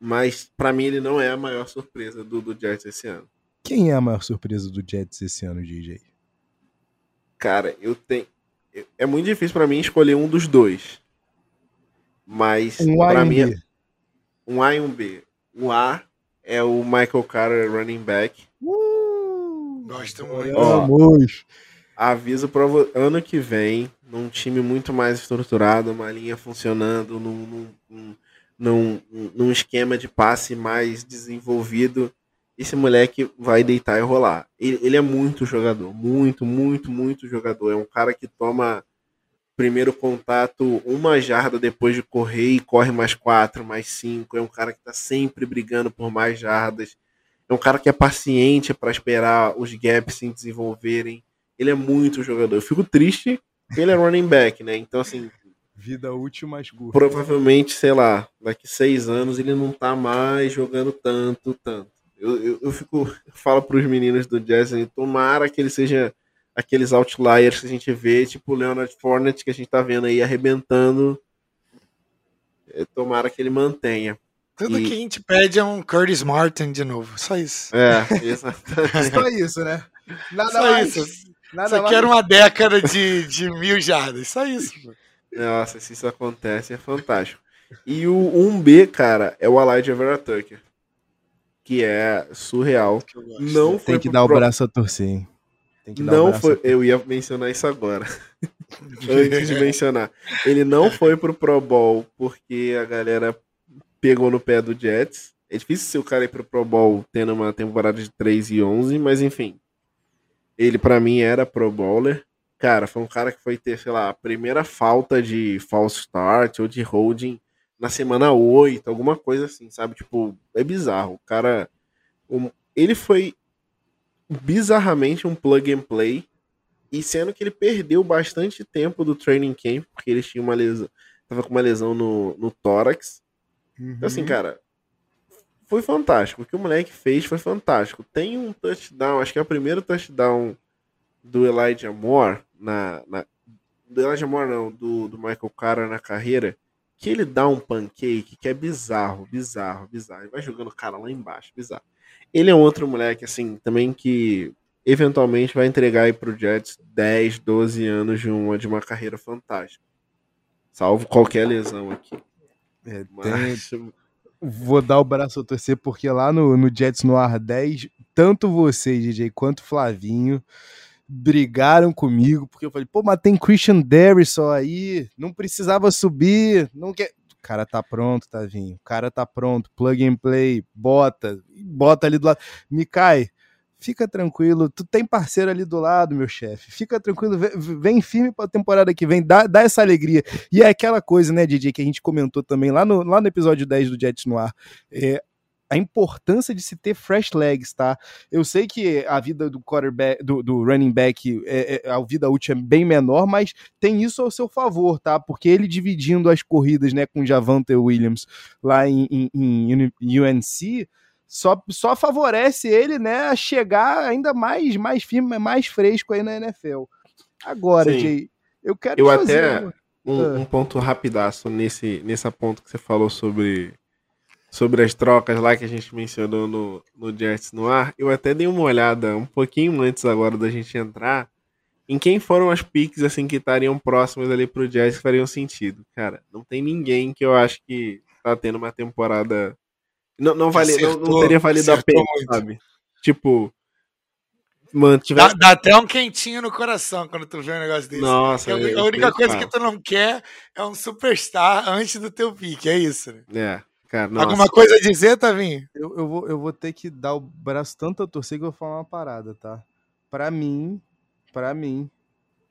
Mas pra mim ele não é a maior surpresa do, do Jets esse ano. Quem é a maior surpresa do Jets esse ano, DJ? Cara, eu tenho. É muito difícil pra mim escolher um dos dois. Mas Um A pra um mim é um A e um B. O A é o Michael Carter running back. Gosto muito. Vamos. Aviso para ano que vem, num time muito mais estruturado, uma linha funcionando, num, num, num, num, num esquema de passe mais desenvolvido, esse moleque vai deitar e rolar. Ele, ele é muito jogador, muito, muito, muito jogador. É um cara que toma primeiro contato uma jarda depois de correr e corre mais quatro, mais cinco. É um cara que tá sempre brigando por mais jardas. É um cara que é paciente para esperar os gaps se desenvolverem. Ele é muito jogador. Eu fico triste ele é running back, né? Então, assim, Vida útil mais curta. provavelmente, sei lá, daqui seis anos ele não tá mais jogando tanto, tanto. Eu, eu, eu fico, eu falo pros meninos do Jazz, assim, tomara que ele seja aqueles outliers que a gente vê, tipo o Leonard Fournette que a gente tá vendo aí arrebentando. É, Tomara que ele mantenha. Tudo E- que a gente pede é um Curtis Martin de novo. Só isso. É, exatamente. Só isso, né? Nada Só mais. isso. Nada Só mais. quero uma década de, de mil jardas. Só isso. pô. Nossa, se isso acontece é fantástico. E o 1B, cara, é o Elijah Vera Tucker. Que é surreal. Que. Não foi Tem que dar o pro- braço a torcer, hein? Tem que dar o Não braço foi. Eu ia mencionar isso agora. Antes de mencionar. Ele não foi pro Pro Bowl porque a galera pegou no pé do Jets. É difícil se o cara ir pro Pro Bowl tendo uma temporada de 3 e 11, mas enfim. Ele pra mim era Pro Bowler. Cara, foi um cara que foi ter, sei lá, a primeira falta de false start ou de holding na semana 8, alguma coisa assim, sabe? Tipo, é bizarro. O cara. um- ele foi bizarramente um plug and play. E sendo que ele perdeu bastante tempo do training camp, porque ele tinha uma lesão. Tava com uma lesão no, no tórax. Então, assim, cara, foi fantástico. O que o moleque fez foi fantástico. Tem um touchdown, acho que é o primeiro touchdown do Elijah Moore na. na do Elijah Moore, não, do, do Michael Carter na carreira. Que ele dá um pancake que é bizarro, bizarro, bizarro. Ele vai jogando o cara lá embaixo, bizarro. Ele é outro moleque, assim, também que eventualmente vai entregar aí pro Jets 10, 12 anos de uma, de uma carreira fantástica. Salvo qualquer lesão aqui. É, tem- Mas, Vou dar o braço a torcer, porque lá no, no Jets no Ar 10, tanto você, DJ, quanto o Flavinho brigaram comigo, porque eu falei, pô, mas tem Christian Darrison aí, não precisava subir, não quer. O cara tá pronto, Tavinho. O cara tá pronto, plug and play, bota, bota ali do lado. Mikai, fica tranquilo, tu tem parceiro ali do lado, meu chefe. Fica tranquilo, vem, vem firme pra temporada que vem, dá, dá essa alegria. E é aquela coisa, né, DJ, que a gente comentou também lá no, lá no episódio 10 do Jets no ar. É, a importância de se ter fresh legs, tá? Eu sei que a vida do quarterback, do, do running back, é, é, a vida útil é bem menor, mas tem isso ao seu favor, tá? Porque ele dividindo as corridas, né, com Javante Williams lá em, em, em UNC, só, só favorece ele, né, a chegar ainda mais, mais firme, mais fresco aí na NFL. Agora, Sim. Jay, eu quero eu fazer... até um, ah. um, ponto rapidaço nesse, nesse ponto que você falou sobre sobre as trocas lá que a gente mencionou no, no Jets no ar, eu até dei uma olhada um pouquinho antes agora da gente entrar em quem foram as picks assim que estariam próximas ali pro Jets que fariam sentido. Cara, não tem ninguém que eu acho que tá tendo uma temporada não, não, vale, acertou, não, não teria valido a pena, muito. sabe? Tipo, mantiver... Dá, dá, até um quentinho no coração quando tu vê um negócio desse. Nossa, a, a única coisa que tu não quer é um superstar antes do teu pique, é isso, né? É. Cara, Alguma coisa a dizer, Tavinho? Eu, eu, vou, eu vou ter que dar o braço tanto a torcer que eu vou falar uma parada, tá? Pra mim, pra mim,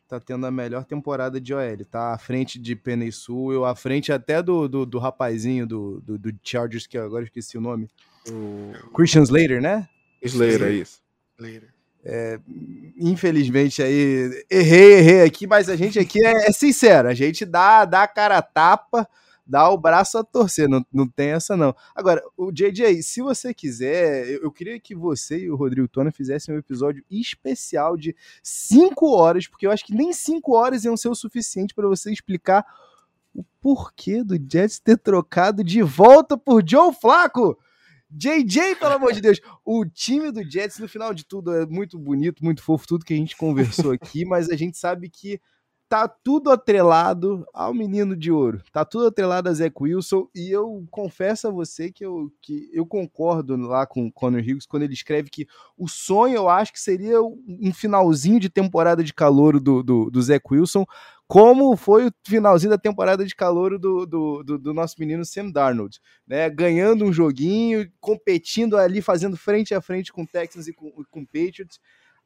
tá tendo a melhor temporada de OL, tá? À frente de Penny Sul, eu à frente até do, do, do rapazinho do, do, do, Chargers, que agora esqueci o nome. O Christian Slater, né? Slater, é isso. Slater. É, infelizmente aí errei, errei aqui, mas a gente aqui é, é sincero, a gente dá, dá a cara a tapa dá o braço a torcer, não, não tem essa não. Agora, o JJ, se você quiser, eu, eu queria que você e o Rodrigo Tona fizessem um episódio especial de 5 horas, porque eu acho que nem 5 horas iam ser o suficiente para você explicar o porquê do Jets ter trocado de volta por Joe Flaco. JJ, pelo amor de Deus, o time do Jets, no final de tudo, é muito bonito, muito fofo, tudo que a gente conversou aqui, mas a gente sabe que tá tudo atrelado ao menino de ouro. Tá tudo atrelado a Zach Wilson. E eu confesso a você que eu, que eu concordo lá com o Conor Hughes quando ele escreve que o sonho eu acho que seria um finalzinho de temporada de calor do, do, do Zach Wilson, como foi o finalzinho da temporada de calor do, do, do, do nosso menino Sam Darnold, né? Ganhando um joguinho, competindo ali, fazendo frente a frente com Texans e com, com Patriots.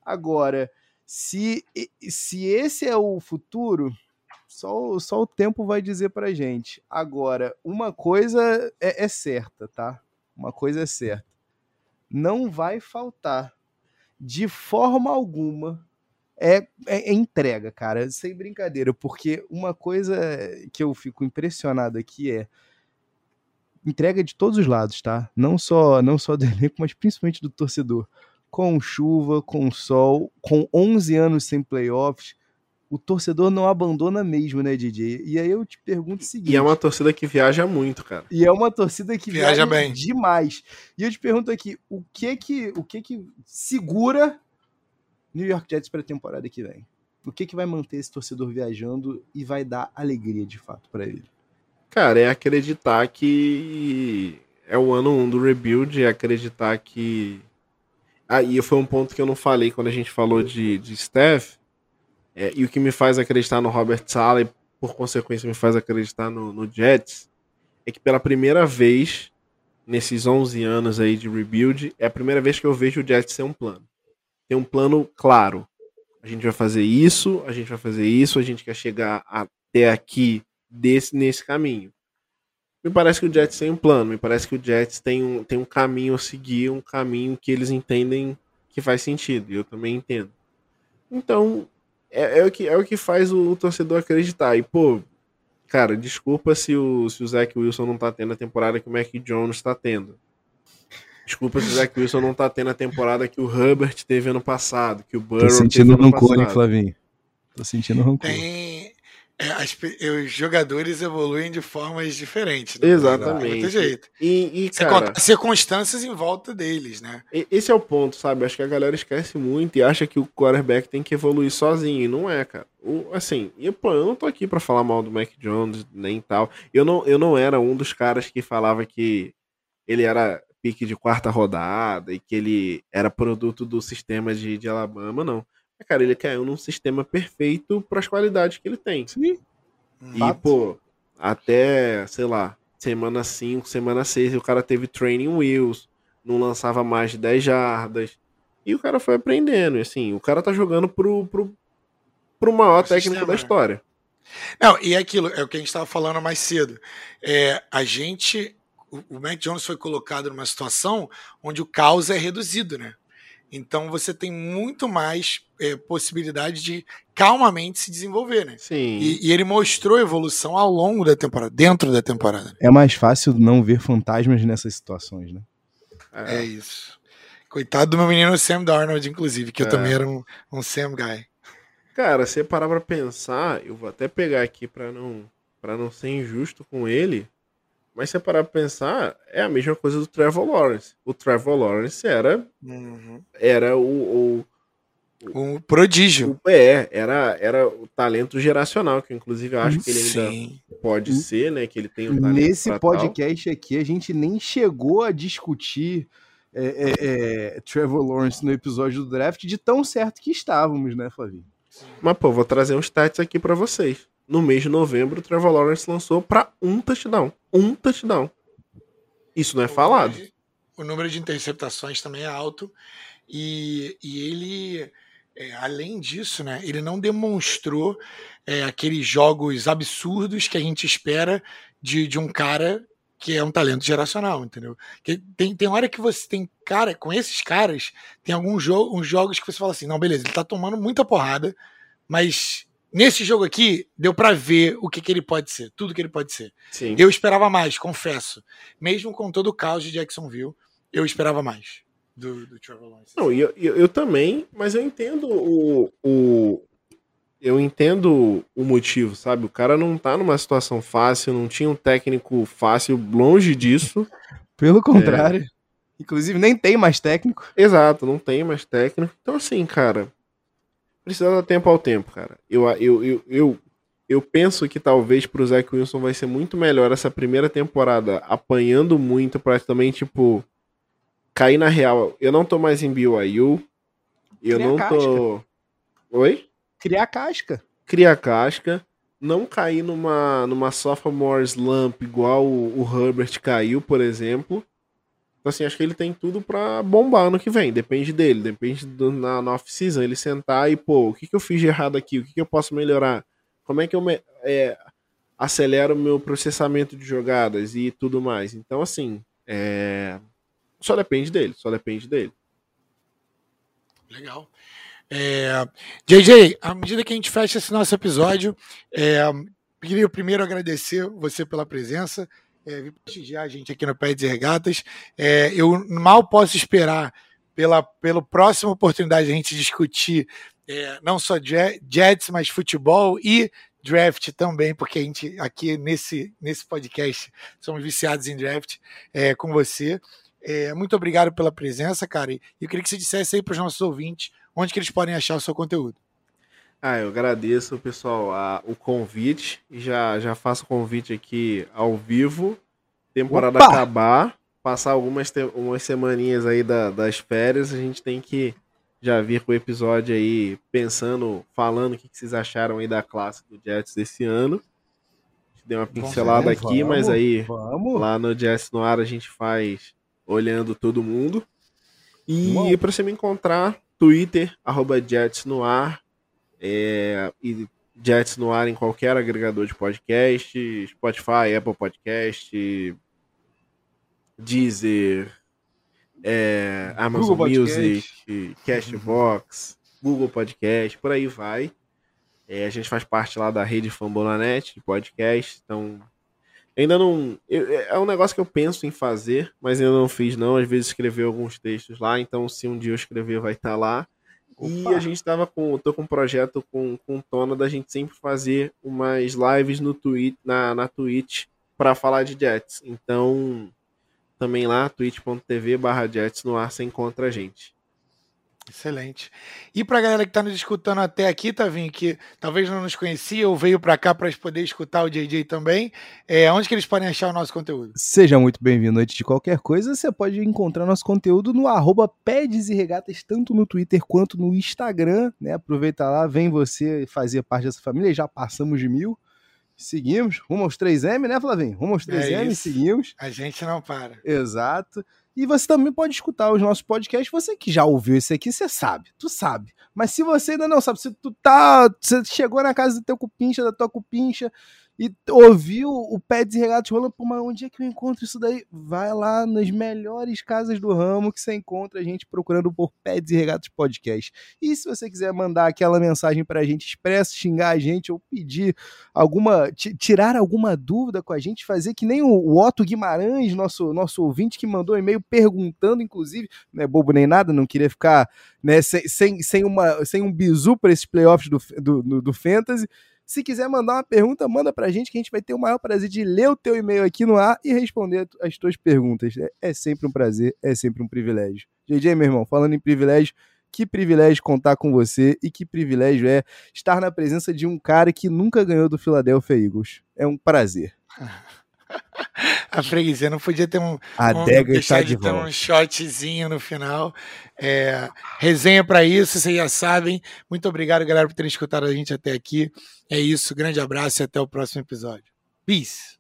Agora, se, se esse é o futuro, só, só o tempo vai dizer pra gente. Agora, uma coisa é, é certa, tá? Uma coisa é certa. Não vai faltar, de forma alguma, é, é, é, entrega, cara, sem brincadeira, porque uma coisa que eu fico impressionado aqui é entrega de todos os lados, tá? Não só não só do elenco, mas principalmente do torcedor com chuva, com sol, com 11 anos sem playoffs, o torcedor não abandona mesmo, né, DJ? E aí eu te pergunto o seguinte. E é uma torcida que viaja muito, cara. E é uma torcida que viaja, viaja bem demais. E eu te pergunto aqui, o que que, o que que segura New York Jets para a temporada que vem? O que que vai manter esse torcedor viajando e vai dar alegria de fato para ele? Cara, é acreditar que é o ano 1 um do rebuild, é acreditar que ah, e foi um ponto que eu não falei quando a gente falou de, de Steph. É, e o que me faz acreditar no Robert Sala e, por consequência, me faz acreditar no, no Jets é que pela primeira vez nesses 11 anos aí de rebuild, é a primeira vez que eu vejo o Jets ter um plano. Tem um plano claro. A gente vai fazer isso, a gente vai fazer isso, a gente quer chegar até aqui desse nesse caminho. Me parece que o Jets tem um plano, me parece que o Jets tem um, tem um caminho a seguir, um caminho que eles entendem que faz sentido, e eu também entendo. Então, é, é, o, que, é o que faz o, o, torcedor acreditar. E, pô, cara, desculpa se o, se o Zach Wilson não tá tendo a temporada que o Mac Jones tá tendo. Desculpa se o Zach Wilson não tá tendo a temporada que o Herbert teve ano passado, que o Burrow Tô sentindo rancor, hein, Flavinho? Tô sentindo rancor. Tem, é, as, os jogadores evoluem de formas diferentes. Né? Exatamente. Não jeito. E, e cara, circunstâncias em volta deles, né? Esse é o ponto, sabe? Acho que a galera esquece muito e acha que o quarterback tem que evoluir sozinho. E não é, cara. O, assim, eu, pô, eu não tô aqui para falar mal do Mac Jones, nem tal. Eu não, eu não era um dos caras que falava que ele era pique de quarta rodada e que ele era produto do sistema de, de Alabama, não. Cara, ele caiu num sistema perfeito para as qualidades que ele tem. Sim. E, Fato. pô, até, sei lá, semana 5, semana 6, o cara teve training wheels, não lançava mais de 10 jardas. E o cara foi aprendendo. E assim, o cara tá jogando pro, pro, pro maior o técnico sistema. da história. Não, e é aquilo, é o que a gente estava falando mais cedo. É, a gente o, o Mac Jones foi colocado numa situação onde o caos é reduzido, né? Então você tem muito mais é, possibilidade de calmamente se desenvolver, né? Sim. E, e, ele mostrou evolução ao longo da temporada, dentro da temporada. É mais fácil não ver fantasmas nessas situações, né? É, é isso. Coitado do meu menino Sam Darnold, inclusive, que é. eu também era um, um Sam guy. Cara, se parar pra pensar, eu vou até pegar aqui pra não, pra não ser injusto com ele. Mas se você parar pra pensar, é a mesma coisa do Trevor Lawrence. O Trevor Lawrence era, uhum. era o, o, um prodígio. O, é, era, era o talento geracional, que inclusive eu acho que ele Sim. ainda pode ser, né? Que ele tem um talento Nesse podcast tal. aqui, a gente nem chegou a discutir é, é, é, Trevor Lawrence no episódio do draft de tão certo que estávamos, né, Flavinho? Mas, pô, vou trazer uns stats aqui para vocês no mês de novembro, o Trevor Lawrence lançou para um touchdown. Um touchdown. Isso não é falado. O número de interceptações também é alto. E, e ele, é, além disso, né, ele não demonstrou é, aqueles jogos absurdos que a gente espera de, de um cara que é um talento geracional, entendeu? Que tem, tem hora que você tem cara, com esses caras, tem alguns jo uns jogos que você fala assim, não, beleza, ele tá tomando muita porrada, mas Nesse jogo aqui, deu para ver o que, que ele pode ser, tudo que ele pode ser. Sim. Eu esperava mais, confesso. Mesmo com todo o caos de Jacksonville, eu esperava mais do, do Trevor Lawrence. Não, eu, eu, eu, também, mas eu entendo o, o. Eu entendo o motivo, sabe? O cara não tá numa situação fácil, não tinha um técnico fácil, longe disso. Pelo contrário. É... Inclusive, nem tem mais técnico. Exato, não tem mais técnico. Então, assim, cara precisa dar tempo ao tempo, cara. Eu, eu, eu, eu, eu penso que talvez pro Zach Wilson vai ser muito melhor essa primeira temporada apanhando muito pra também, tipo, cair na real. Eu não tô mais em BYU. Eu não tô. Oi? Criar casca. Criar casca. Não cair numa, numa sophomore slump igual o, o Herbert caiu, por exemplo. Então, assim, acho que ele tem tudo para bombar no que vem. Depende dele, depende do, na, na off-season. Ele sentar e, pô, o que, que eu fiz de errado aqui? O que, que eu posso melhorar? Como é que eu me, é, acelero o meu processamento de jogadas e tudo mais? Então, assim, é, só depende dele, só depende dele. Legal. É, JJ, à medida que a gente fecha esse nosso episódio, é, queria primeiro agradecer você pela presença é, vir prestigiar a gente aqui no Pé de Regatas. É, eu mal posso esperar pela, pela próxima oportunidade de a gente discutir é, não só Jets, mas futebol e draft também, porque a gente aqui nesse, nesse podcast somos viciados em draft é, com você. É, muito obrigado pela presença, cara. E eu queria que você dissesse aí para os nossos ouvintes onde que eles podem achar o seu conteúdo. Ah, eu agradeço, pessoal, a, o convite. Já, já faço o convite aqui ao vivo. Temporada Opa! acabar, passar algumas umas semaninhas aí da, das férias, a gente tem que já vir com o episódio aí pensando, falando o que, que vocês acharam aí da classe do Jets desse ano. Deu uma pincelada aqui, vamos, mas aí vamos. lá no Jets no ar a gente faz olhando todo mundo. E para você me encontrar, Twitter, arroba Jets no ar, é, e Jets no ar em qualquer agregador de podcast, Spotify, Apple Podcast, Deezer, é, Amazon Music, Podcast. Cashbox, Google Podcast, por aí vai. É, a gente faz parte lá da rede Fambonanet de podcast, então ainda não. Eu, é um negócio que eu penso em fazer, mas ainda não fiz, não. Às vezes escrever alguns textos lá, então se um dia eu escrever, vai estar tá lá. E a gente tava com. tô com um projeto com, com Tona da gente sempre fazer umas lives no Twitch, na, na Twitch para falar de Jets. Então, também lá, twitch.tv barra Jets no ar, você encontra a gente. Excelente. E para a galera que está nos escutando até aqui, Tavinho, que talvez não nos conhecia ou veio para cá para poder escutar o JJ também, é, onde que eles podem achar o nosso conteúdo? Seja muito bem-vindo antes de qualquer coisa, você pode encontrar nosso conteúdo no arroba Pedes e Regatas, tanto no Twitter quanto no Instagram, né? Aproveita lá, vem você fazer parte dessa família, já passamos de mil. Seguimos, rumo aos 3M, né, Flavinho? Rumo aos 3M, é seguimos. A gente não para. Exato. E você também pode escutar os nossos podcasts. Você que já ouviu esse aqui, você sabe, tu sabe. Mas se você ainda não sabe, se tu tá, você chegou na casa do teu cupincha, da tua cupincha, e ouviu o Pets e Regatos rolando, pô, mas onde é que eu encontro isso daí? Vai lá nas melhores casas do ramo que você encontra a gente procurando por Pets e Regatos Podcast. E se você quiser mandar aquela mensagem pra gente expressa, xingar a gente ou pedir alguma, tirar alguma dúvida com a gente, fazer que nem o Otto Guimarães, nosso, nosso ouvinte que mandou um e-mail perguntando, inclusive, não é bobo nem nada, não queria ficar né, sem, sem, sem, uma, sem um bizu para esses playoffs do, do, do, do Fantasy. Se quiser mandar uma pergunta, manda pra gente que a gente vai ter o maior prazer de ler o teu e-mail aqui no ar e responder as tuas perguntas. É, é sempre um prazer, é sempre um privilégio. JJ, meu irmão, falando em privilégio, que privilégio contar com você e que privilégio é estar na presença de um cara que nunca ganhou do Philadelphia Eagles. É um prazer. a freguesia não podia ter um. A um, Dega está de, de ter um shotzinho no final. É, resenha para isso, vocês já sabem. Muito obrigado, galera, por terem escutado a gente até aqui. É isso, grande abraço e até o próximo episódio. Peace!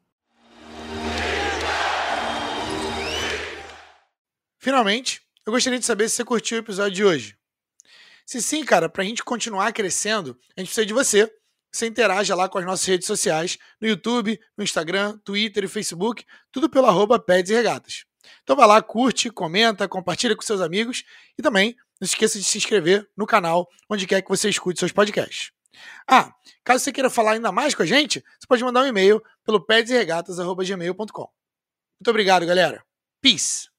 Finalmente, eu gostaria de saber se você curtiu o episódio de hoje. Se sim, cara, para a gente continuar crescendo, a gente precisa de você você interaja lá com as nossas redes sociais, no YouTube, no Instagram, Twitter e Facebook, tudo pelo arroba Peds e Regatas. Então vai lá, curte, comenta, compartilha com seus amigos e também não se esqueça de se inscrever no canal onde quer que você escute seus podcasts. Ah, caso você queira falar ainda mais com a gente, você pode mandar um e-mail pelo pedsregatas.gmail.com. Muito obrigado, galera. Peace!